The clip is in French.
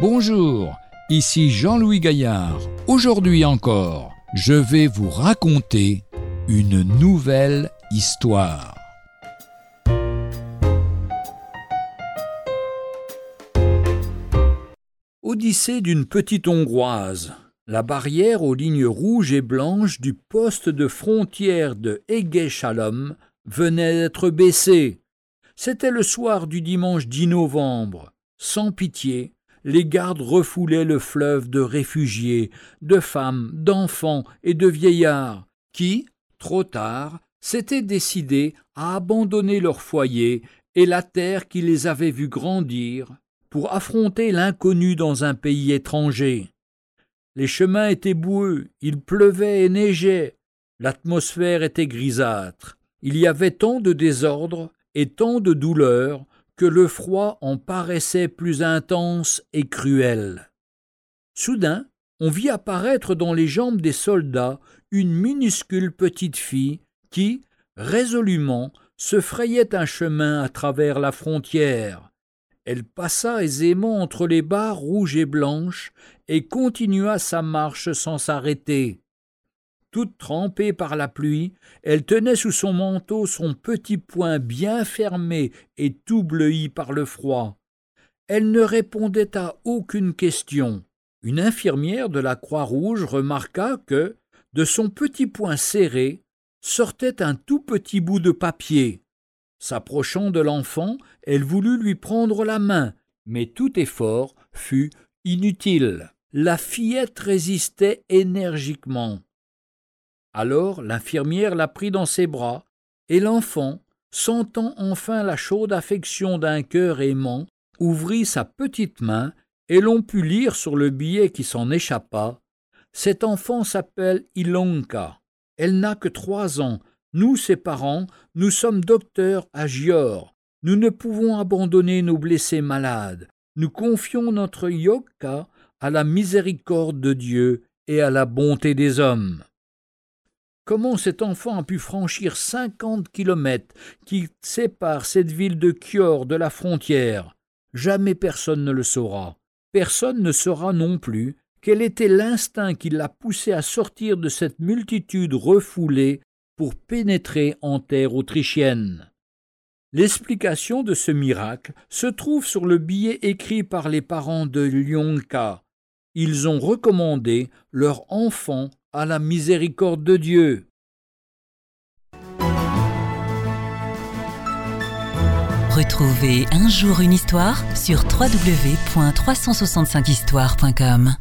Bonjour, ici Jean-Louis Gaillard. Aujourd'hui encore, je vais vous raconter une nouvelle histoire. Odyssée d'une petite Hongroise. La barrière aux lignes rouges et blanches du poste de frontière de Ege-Shalom venait d'être baissée. C'était le soir du dimanche 10 novembre. Sans pitié, les gardes refoulaient le fleuve de réfugiés, de femmes, d'enfants et de vieillards, qui, trop tard, s'étaient décidés à abandonner leur foyer et la terre qui les avait vus grandir pour affronter l'inconnu dans un pays étranger. Les chemins étaient boueux, il pleuvait et neigeait, l'atmosphère était grisâtre, il y avait tant de désordre et tant de douleur le froid en paraissait plus intense et cruel. Soudain, on vit apparaître dans les jambes des soldats une minuscule petite fille qui, résolument, se frayait un chemin à travers la frontière. Elle passa aisément entre les barres rouges et blanches et continua sa marche sans s'arrêter. Toute trempée par la pluie, elle tenait sous son manteau son petit poing bien fermé et tout bleui par le froid. Elle ne répondait à aucune question. Une infirmière de la Croix-Rouge remarqua que, de son petit poing serré, sortait un tout petit bout de papier. S'approchant de l'enfant, elle voulut lui prendre la main, mais tout effort fut inutile. La fillette résistait énergiquement. Alors l'infirmière la prit dans ses bras, et l'enfant, sentant enfin la chaude affection d'un cœur aimant, ouvrit sa petite main, et l'on put lire sur le billet qui s'en échappa. Cet enfant s'appelle Ilonka. Elle n'a que trois ans, nous, ses parents, nous sommes docteurs à Gior. Nous ne pouvons abandonner nos blessés malades. Nous confions notre yoka à la miséricorde de Dieu et à la bonté des hommes. Comment cet enfant a pu franchir cinquante kilomètres qui séparent cette ville de Kior de la frontière? Jamais personne ne le saura. Personne ne saura non plus quel était l'instinct qui l'a poussé à sortir de cette multitude refoulée pour pénétrer en terre autrichienne. L'explication de ce miracle se trouve sur le billet écrit par les parents de Lyonka. Ils ont recommandé leur enfant à la miséricorde de Dieu. Retrouvez un jour une histoire sur www.365histoire.com.